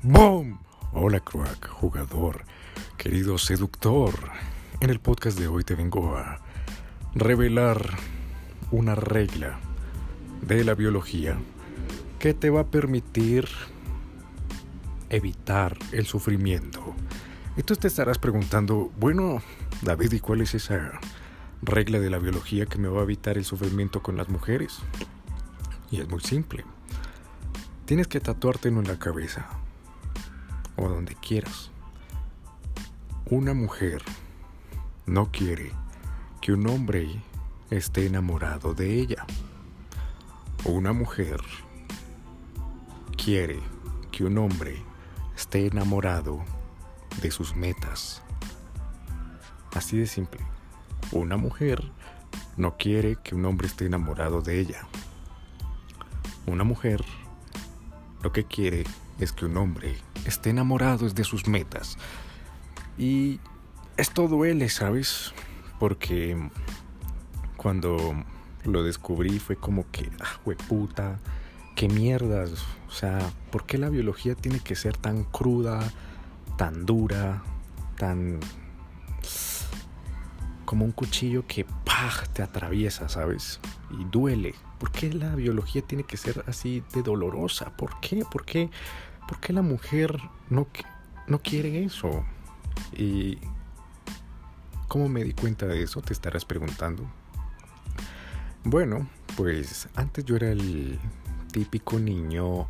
¡Boom! Hola crack, jugador, querido seductor. En el podcast de hoy te vengo a revelar una regla de la biología que te va a permitir evitar el sufrimiento. Y tú te estarás preguntando, bueno, David, ¿y cuál es esa regla de la biología que me va a evitar el sufrimiento con las mujeres? Y es muy simple. Tienes que tatuártelo en la cabeza o donde quieras. Una mujer no quiere que un hombre esté enamorado de ella. Una mujer quiere que un hombre esté enamorado de sus metas. Así de simple. Una mujer no quiere que un hombre esté enamorado de ella. Una mujer lo que quiere es que un hombre esté enamorado de sus metas. Y esto duele, ¿sabes? Porque cuando lo descubrí fue como que, ah, puta, qué mierdas. O sea, ¿por qué la biología tiene que ser tan cruda, tan dura, tan como un cuchillo que ¡pah! te atraviesa, ¿sabes? Y duele. ¿Por qué la biología tiene que ser así de dolorosa? ¿Por qué? ¿Por qué? ¿Por qué la mujer no, no quiere eso? Y ¿cómo me di cuenta de eso? Te estarás preguntando. Bueno, pues antes yo era el típico niño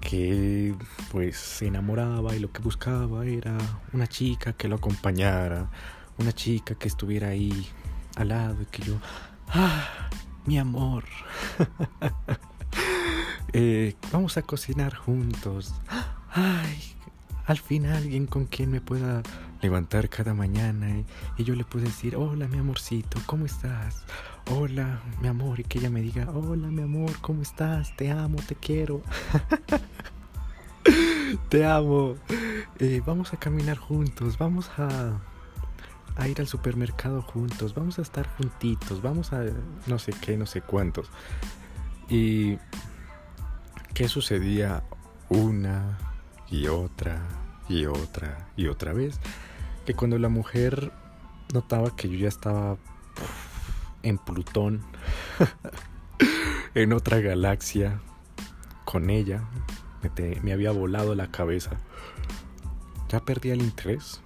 que pues se enamoraba y lo que buscaba era una chica que lo acompañara, una chica que estuviera ahí al lado y que yo, ah, mi amor, eh, vamos a cocinar juntos, ay, al fin alguien con quien me pueda levantar cada mañana y, yo le pueda decir, hola mi amorcito, ¿cómo estás? Hola mi amor y que ella me diga, hola mi amor, ¿cómo estás? Te amo, te quiero. te amo. Eh, vamos a caminar juntos, vamos a a ir al supermercado juntos, vamos a estar juntitos, vamos a no sé qué, no sé cuántos. Y qué sucedía una y otra y otra y otra vez, que cuando la mujer notaba que yo ya estaba en Plutón, en otra galaxia, con ella, me, me había volado la cabeza, ya perdía el interés,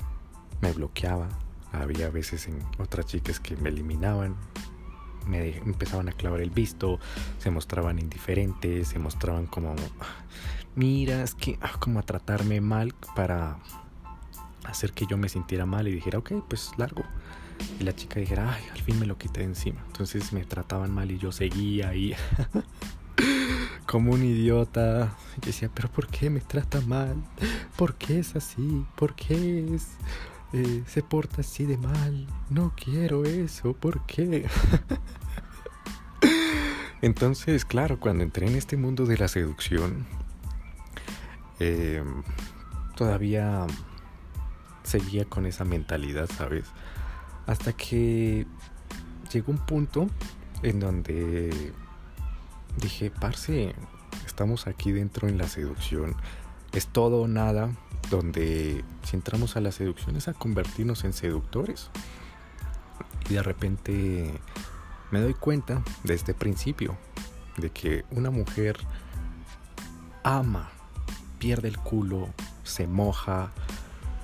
me bloqueaba, había veces en otras chicas que me eliminaban, me empezaban a clavar el visto, se mostraban indiferentes, se mostraban como, mira, es que, ah, como a tratarme mal para hacer que yo me sintiera mal y dijera, ok, pues largo. Y la chica dijera, ay, al fin me lo quité de encima. Entonces me trataban mal y yo seguía ahí como un idiota. Yo decía, pero ¿por qué me trata mal? ¿Por qué es así? ¿Por qué es eh, se porta así de mal. No quiero eso, ¿por qué? Entonces, claro, cuando entré en este mundo de la seducción, em, todavía seguía con esa mentalidad, ¿sabes? Hasta que llegó un punto en donde dije, parce, estamos aquí dentro en la seducción, es todo o nada, donde si entramos a la seducción es a convertirnos en seductores. Y de repente me doy cuenta desde este principio de que una mujer ama, pierde el culo, se moja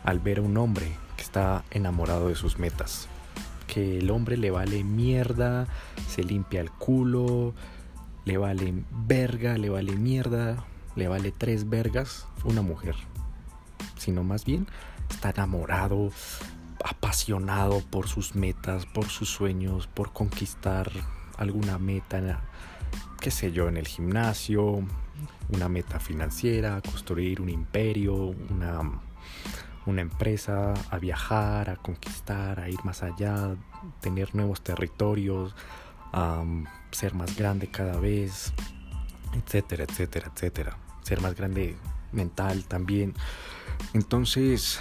al ver a un hombre que está enamorado de sus metas. Que el hombre le vale mierda, se limpia el culo, le vale verga, le vale mierda, le vale tres vergas una mujer sino más bien está enamorado, apasionado por sus metas, por sus sueños, por conquistar alguna meta, qué sé yo, en el gimnasio, una meta financiera, construir un imperio, una, una empresa, a viajar, a conquistar, a ir más allá, tener nuevos territorios, a ser más grande cada vez, etcétera, etcétera, etcétera. Ser más grande mental también. Entonces,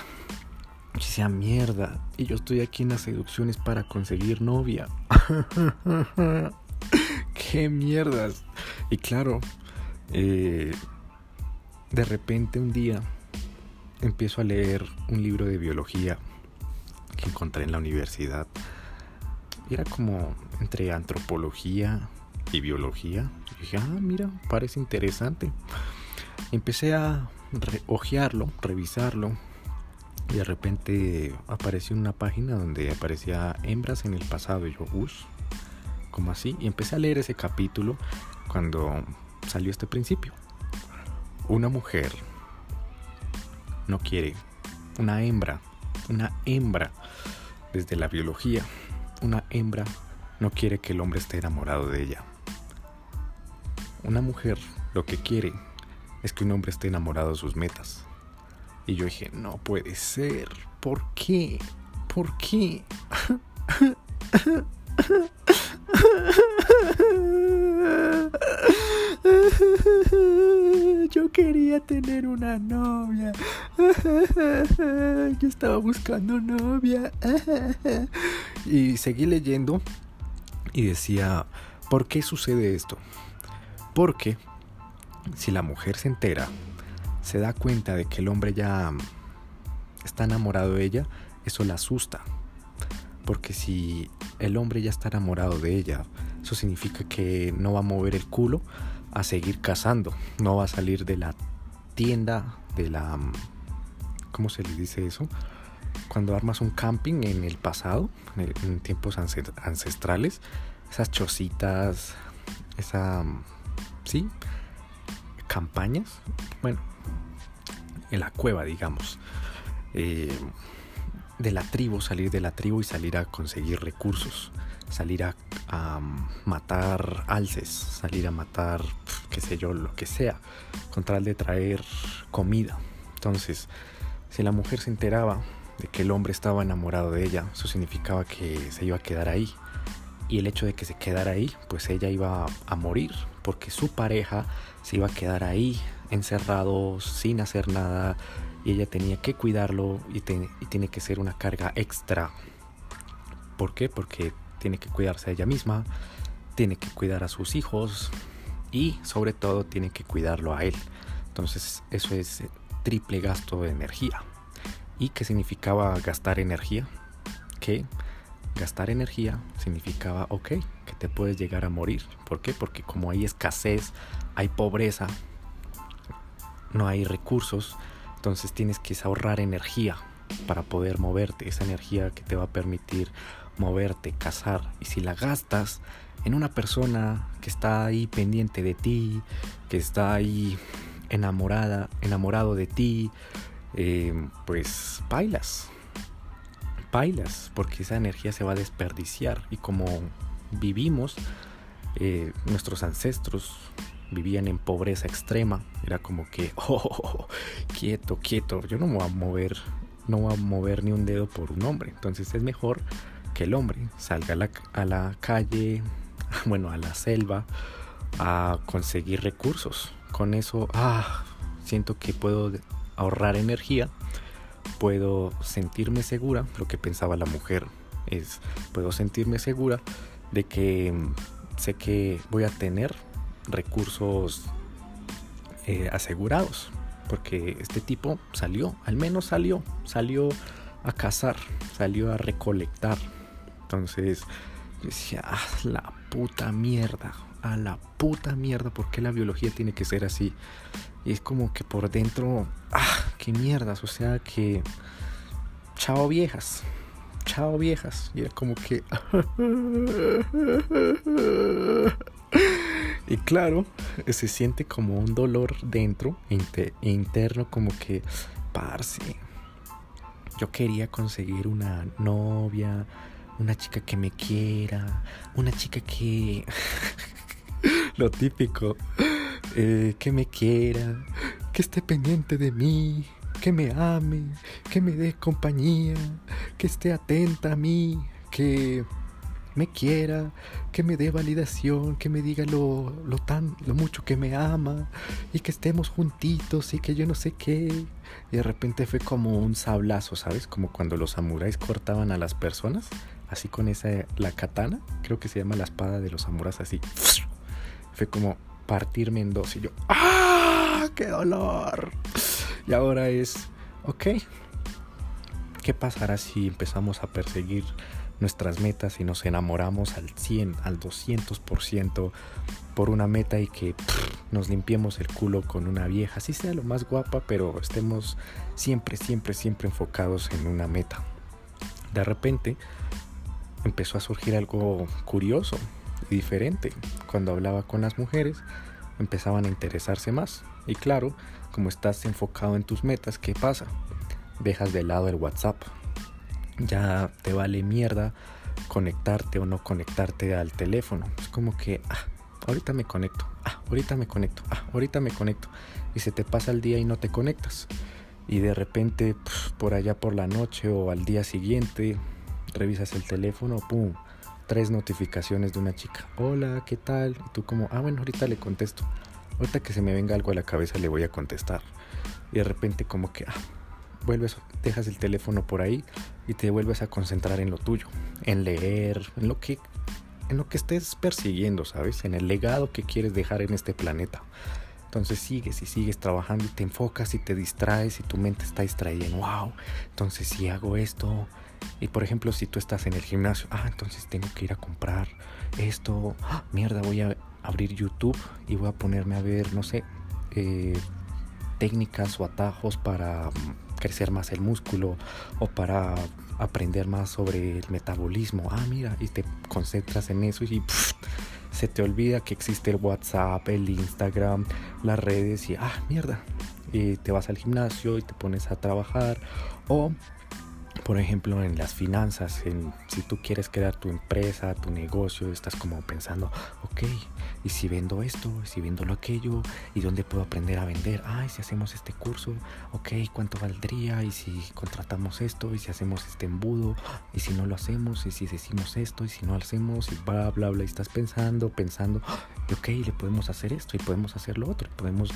decía mierda. Y yo estoy aquí en las seducciones para conseguir novia. ¡Qué mierdas! Y claro, eh, de repente un día empiezo a leer un libro de biología que encontré en la universidad. Era como entre antropología y biología. Y dije, ah, mira, parece interesante. Empecé a ojearlo, revisarlo. Y de repente apareció una página donde aparecía hembras en el pasado. Y yo, uff, como así? Y empecé a leer ese capítulo cuando salió este principio. Una mujer no quiere, una hembra, una hembra, desde la biología, una hembra no quiere que el hombre esté enamorado de ella. Una mujer lo que quiere es que un hombre esté enamorado de sus metas. Y yo dije, no puede ser. ¿Por qué? ¿Por qué? Yo quería tener una novia. Yo estaba buscando novia. Y seguí leyendo y decía, ¿por qué sucede esto? Porque si la mujer se entera, se da cuenta de que el hombre ya está enamorado de ella, eso la asusta. Porque si el hombre ya está enamorado de ella, eso significa que no va a mover el culo a seguir cazando, no va a salir de la tienda, de la... ¿Cómo se le dice eso? Cuando armas un camping en el pasado, en tiempos ancestrales, esas chocitas, esa... ¿Sí? Campañas, bueno, en la cueva, digamos. Eh, de la tribu, salir de la tribu y salir a conseguir recursos, salir a, matar alces, salir a matar, qué sé yo, lo que sea, con tal de traer comida. Entonces, si la mujer se enteraba de que el hombre estaba enamorado de ella, eso significaba que se iba a quedar ahí. Y el hecho de que se quedara ahí, pues ella iba a morir, porque su pareja se iba a quedar ahí, encerrado, sin hacer nada, y ella tenía que cuidarlo y, tiene que ser una carga extra. ¿Por qué? Porque tiene que cuidarse a ella misma, tiene que cuidar a sus hijos y sobre todo tiene que cuidarlo a él. Entonces eso es triple gasto de energía. ¿Y qué significaba gastar energía? Que gastar energía significaba, ok, que te puedes llegar a morir. ¿Por qué? Porque como hay escasez, hay pobreza, no hay recursos, entonces tienes que ahorrar energía para poder moverte, esa energía que te va a permitir moverte, cazar. Y si la gastas en una persona que está ahí pendiente de ti, que está ahí enamorada, enamorado de ti, eh, pues bailas, bailas, porque esa energía se va a desperdiciar. Y como vivimos, eh, nuestros ancestros vivían en pobreza extrema. Era como que, oh, quieto, quieto, yo no me voy a mover, no voy a mover ni un dedo por un hombre. Entonces es mejor que el hombre salga a la, a la calle, bueno, a la selva, a conseguir recursos. Con eso, ah, siento que puedo ahorrar energía, puedo sentirme segura, lo que pensaba la mujer es, puedo sentirme segura de que sé que voy a tener recursos eh, asegurados. Porque este tipo salió, al menos salió, salió a cazar, salió a recolectar. Entonces decía, ah, la puta mierda, a la puta mierda, porque la biología tiene que ser así? Y es como que por dentro, ah, qué mierdas, o sea que, chao viejas, chao viejas. Y era como que... Y claro, se siente como un dolor dentro, interno, como que, parce, yo quería conseguir una novia, una chica que me quiera, una chica que... Lo típico, eh, que me quiera, que esté pendiente de mí, que me ame, que me dé compañía, que esté atenta a mí, que me quiera, que me dé validación, que me diga lo, lo, tan, lo mucho que me ama y que estemos juntitos y que yo no sé qué. Y de repente fue como un sablazo, ¿sabes? Como cuando los samuráis cortaban a las personas, así con esa, la katana, creo que se llama la espada de los samuráis así. Fue como partirme en dos y yo, ¡ah! ¡Qué dolor! Y ahora es, ok, ¿qué pasará si empezamos a perseguir nuestras metas y nos enamoramos al 100, al 200% por una meta y que nos limpiemos el culo con una vieja, así sea lo más guapa, pero estemos siempre, siempre, siempre enfocados en una meta. De repente empezó a surgir algo curioso y diferente. Cuando hablaba con las mujeres, empezaban a interesarse más. Y claro, como estás enfocado en tus metas, ¿qué pasa? Dejas de lado el WhatsApp, ya te vale mierda conectarte o no conectarte al teléfono. Es como que, ah, ahorita me conecto, ah, ahorita me conecto, ah, ahorita me conecto. Y se te pasa el día y no te conectas. Y de repente, por allá por la noche o al día siguiente, revisas el teléfono, pum, tres notificaciones de una chica. Hola, ¿qué tal? Y tú como, ah, bueno, ahorita le contesto. Ahorita que se me venga algo a la cabeza le voy a contestar. Y de repente como que, ah, vuelves, dejas el teléfono por ahí y te vuelves a concentrar en lo tuyo, en leer, en lo que en lo que estés persiguiendo, ¿sabes? En el legado que quieres dejar en este planeta. Entonces sigues y sigues trabajando y te enfocas y te distraes y tu mente está distraída wow. Entonces si hago esto y por ejemplo si tú estás en el gimnasio, ah, entonces tengo que ir a comprar esto, ah, mierda, voy a abrir YouTube y voy a ponerme a ver, no sé, eh, técnicas o atajos para crecer más el músculo o para aprender más sobre el metabolismo. Ah, mira, y te concentras en eso y se te olvida que existe el WhatsApp, el Instagram, las redes y ah, mierda. Y te vas al gimnasio y te pones a trabajar o por ejemplo, en las finanzas, en, si tú quieres crear tu empresa, tu negocio, estás como pensando, ok, ¿y si vendo esto? ¿Si vendo lo aquello? ¿Y dónde puedo aprender a vender? Ay, si hacemos este curso, ok, ¿cuánto valdría? ¿Y si contratamos esto? ¿Y si hacemos este embudo? ¿Y si no lo hacemos? ¿Y si decimos esto? ¿Y si no lo hacemos? Y bla, bla, bla. Y estás pensando, pensando, ok, le podemos hacer esto y podemos hacer lo otro. Podemos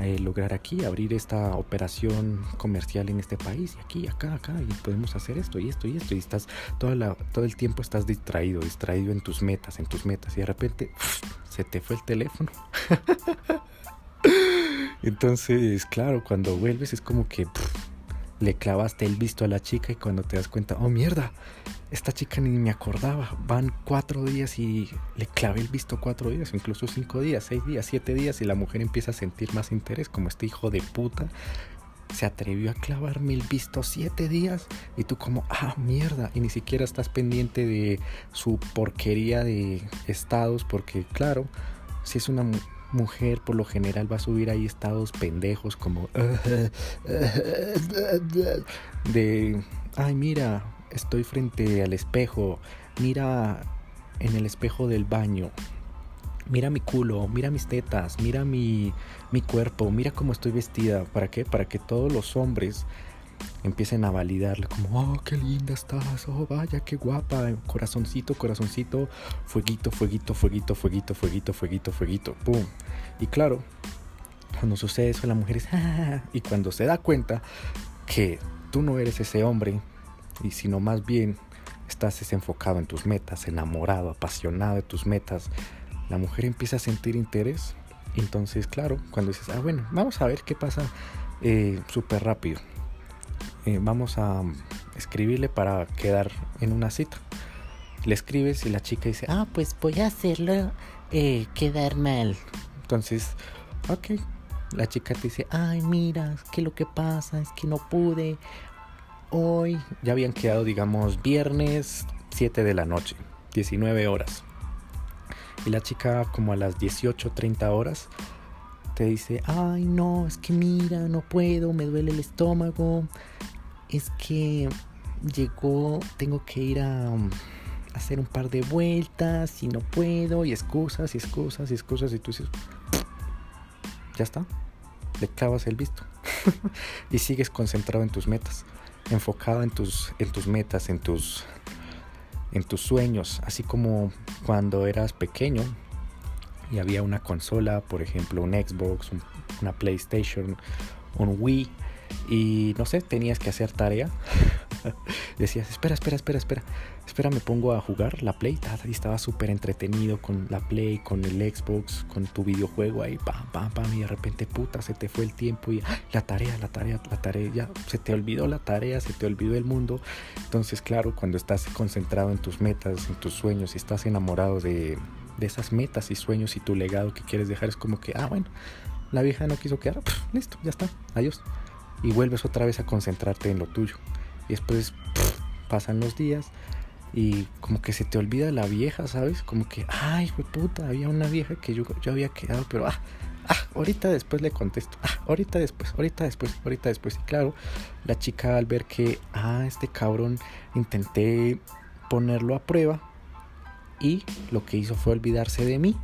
eh, lograr aquí, abrir esta operación comercial en este país y aquí, acá, acá. Y podemos hacer esto y esto y esto y estás todo el tiempo estás distraído, distraído en tus metas, en tus metas y de repente se te fue el teléfono. Entonces, claro, cuando vuelves es como que le clavaste el visto a la chica y cuando te das cuenta, oh mierda, esta chica ni me acordaba, van cuatro días y le clavé el visto cuatro días, incluso cinco días, seis días, siete días y la mujer empieza a sentir más interés como este hijo de puta se atrevió a clavarme el visto siete días y tú como, ah, mierda, y ni siquiera estás pendiente de su porquería de estados, porque claro, si es una mujer por lo general va a subir ahí estados pendejos como de, ay, mira, estoy frente al espejo, mira en el espejo del baño, mira mi culo, mira mis tetas, mira mi, mi cuerpo, mira cómo estoy vestida. ¿Para qué? Para que todos los hombres empiecen a validarle como, oh, qué linda estás, oh, vaya, qué guapa, corazoncito, corazoncito, fueguito, fueguito, fueguito, fueguito, fueguito, fueguito, fueguito, pum. Y claro, cuando sucede eso, la mujer es, ah", y cuando se da cuenta que tú no eres ese hombre, y sino más bien estás desenfocado en tus metas, enamorado, apasionado de tus metas, la mujer empieza a sentir interés. Entonces, claro, cuando dices, ah, bueno, vamos a ver qué pasa eh, súper rápido. Eh, vamos a escribirle para quedar en una cita. Le escribes y la chica dice, ah, pues voy a hacerlo eh, quedar mal. Entonces, ok. La chica te dice, ay, mira, es que lo que pasa es que no pude. Hoy ya habían quedado, digamos, viernes 7 de la noche, 19 horas. Y la chica como a las 18, 30 horas te dice, ay no, es que mira, no puedo, me duele el estómago, es que llegó, tengo que ir a, hacer un par de vueltas y no puedo, y excusas, y excusas, y excusas, y tú dices, ya está, le clavas el visto y sigues concentrado en tus metas, enfocado en tus, en tus metas, en tus en tus sueños, así como cuando eras pequeño y había una consola, por ejemplo un Xbox, una PlayStation, un Wii y no sé, tenías que hacer tarea. Decías, espera, espera, espera, espera. Espera, me pongo a jugar la Play. Y estaba súper entretenido con la Play, con el Xbox, con tu videojuego ahí, pam, pam, pam. Y de repente, puta, se te fue el tiempo y la tarea, la tarea, la tarea. Ya se te olvidó la tarea, se te olvidó el mundo. Entonces, claro, cuando estás concentrado en tus metas, en tus sueños y estás enamorado de, de esas metas y sueños y tu legado que quieres dejar, es como que, ah, bueno, la vieja no quiso quedar, listo, ya está, adiós. Y vuelves otra vez a concentrarte en lo tuyo. Y después pasan los días y como que se te olvida la vieja, ¿sabes? Como que, ay, puta, había una vieja que yo, yo había quedado, pero ah, ah, ahorita después le contesto, ah, ahorita después, ahorita después, ahorita después. Y claro, la chica al ver que, ah, este cabrón intenté ponerlo a prueba y lo que hizo fue olvidarse de mí.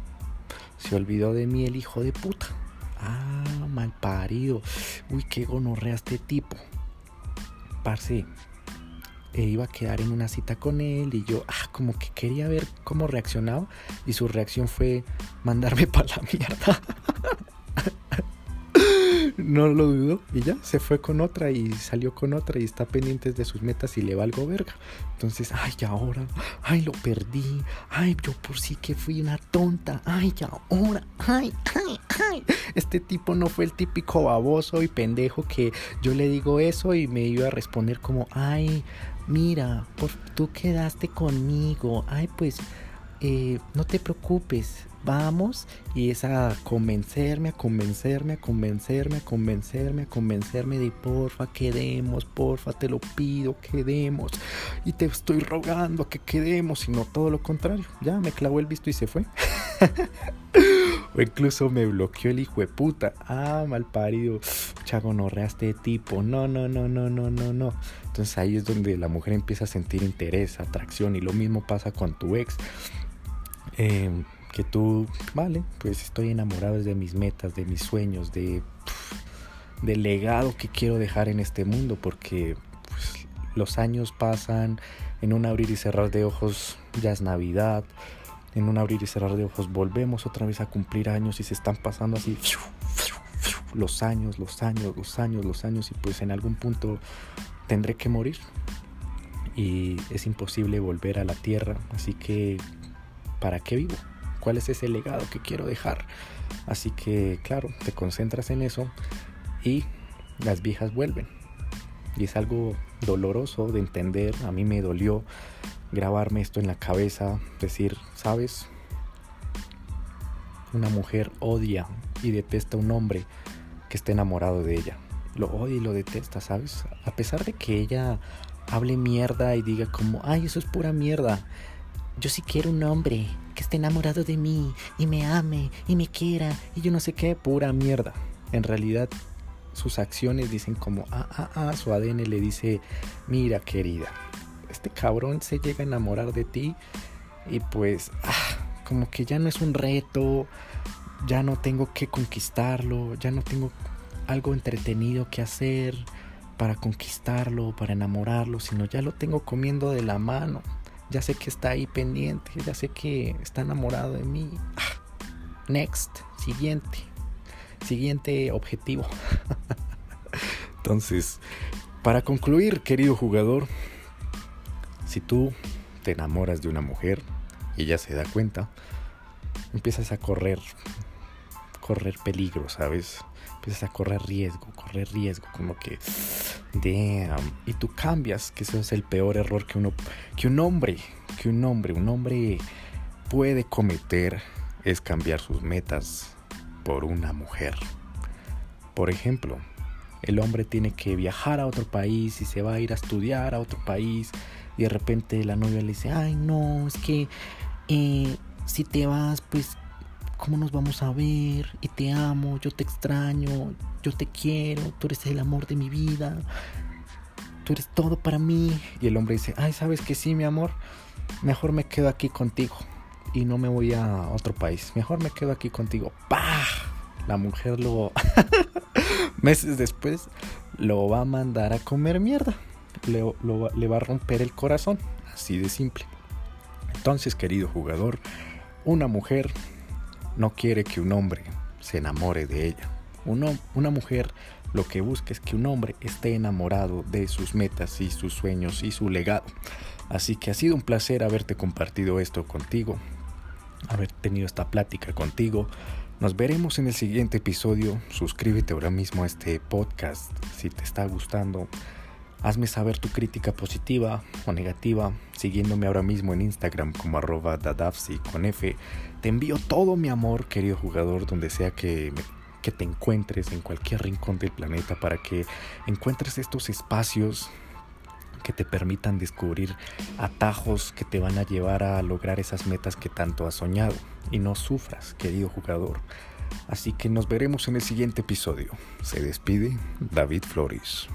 Se olvidó de mí el hijo de puta. Ah, mal parido. Uy, qué gonorrea este tipo. Parce, e iba a quedar en una cita con él y yo, ah, como que quería ver cómo reaccionaba y su reacción fue mandarme para la mierda. No lo dudo. Y ya se fue con otra y salió con otra y está pendiente de sus metas y le valgo verga. Entonces, ay, ahora, ay, lo perdí, ay, yo por sí que fui una tonta, ay, ahora, ay, ay, ay. Este tipo no fue el típico baboso y pendejo que yo le digo eso y me iba a responder como, ay, mira, por, tú quedaste conmigo, ay, pues, eh, no te preocupes, vamos y es a convencerme, a convencerme, a convencerme, a convencerme, a convencerme de porfa, quedemos, porfa, te lo pido, quedemos. Y te estoy rogando que quedemos, sino todo lo contrario. Ya me clavó el visto y se fue. o incluso me bloqueó el hijo de puta. Ah, mal parido. Chagonorreaste de tipo. No, no, no, no, no, no, no. Entonces ahí es donde la mujer empieza a sentir interés, atracción. Y lo mismo pasa con tu ex. Eh, que tú, vale, pues estoy enamorado de mis metas, de mis sueños, de del legado que quiero dejar en este mundo, porque pues, los años pasan, en un abrir y cerrar de ojos ya es Navidad, en un abrir y cerrar de ojos volvemos otra vez a cumplir años y se están pasando así los años, los años, los años, los años y pues en algún punto tendré que morir y es imposible volver a la tierra, así que ¿para qué vivo? Cuál es ese legado que quiero dejar. Así que, claro, te concentras en eso y las viejas vuelven. Y es algo doloroso de entender. A mí me dolió grabarme esto en la cabeza, decir, ¿sabes? Una mujer odia y detesta a un hombre que esté enamorado de ella. Lo odia y lo detesta, ¿sabes? A pesar de que ella hable mierda y diga como, ay, eso es pura mierda. Yo sí quiero un hombre que esté enamorado de mí y me ame y me quiera y yo no sé qué, pura mierda. En realidad sus acciones dicen como, ah, ah, ah, su ADN le dice, mira querida, este cabrón se llega a enamorar de ti y pues, ah, como que ya no es un reto, ya no tengo que conquistarlo, ya no tengo algo entretenido que hacer para conquistarlo, para enamorarlo, sino ya lo tengo comiendo de la mano ya sé que está ahí pendiente, ya sé que está enamorado de mí. Ah, next, siguiente, siguiente objetivo. Entonces, para concluir, querido jugador, si tú te enamoras de una mujer y ella se da cuenta, empiezas a correr, correr peligro, ¿sabes? Empiezas a correr riesgo, correr riesgo, como que damn, y tú cambias, que eso es el peor error que uno, que un hombre, que un hombre, un hombre puede cometer es cambiar sus metas por una mujer. Por ejemplo, el hombre tiene que viajar a otro país y se va a ir a estudiar a otro país y de repente la novia le dice, ay no, es que eh, si te vas, pues, ¿cómo nos vamos a ver? Y te amo, yo te extraño, yo te quiero, tú eres el amor de mi vida, tú eres todo para mí. Y el hombre dice, ay, ¿sabes que sí, mi amor? Mejor me quedo aquí contigo y no me voy a otro país. Mejor me quedo aquí contigo. ¡Pah! La mujer lo... meses después lo va a mandar a comer mierda. Le, le va a romper el corazón. Así de simple. Entonces, querido jugador, una mujer no quiere que un hombre se enamore de ella una mujer lo que busca es que un hombre esté enamorado de sus metas y sus sueños y su legado. Así que ha sido un placer haberte compartido esto contigo, haber tenido esta plática contigo. Nos veremos en el siguiente episodio. Suscríbete ahora mismo a este podcast si te está gustando. Hazme saber tu crítica positiva o negativa siguiéndome ahora mismo en Instagram como arroba dadafsi. Te envío todo mi amor, querido jugador, donde sea que, que te encuentres en cualquier rincón del planeta para que encuentres estos espacios que te permitan descubrir atajos que te van a llevar a lograr esas metas que tanto has soñado. Y no sufras, querido jugador. Así que nos veremos en el siguiente episodio. Se despide David Flores.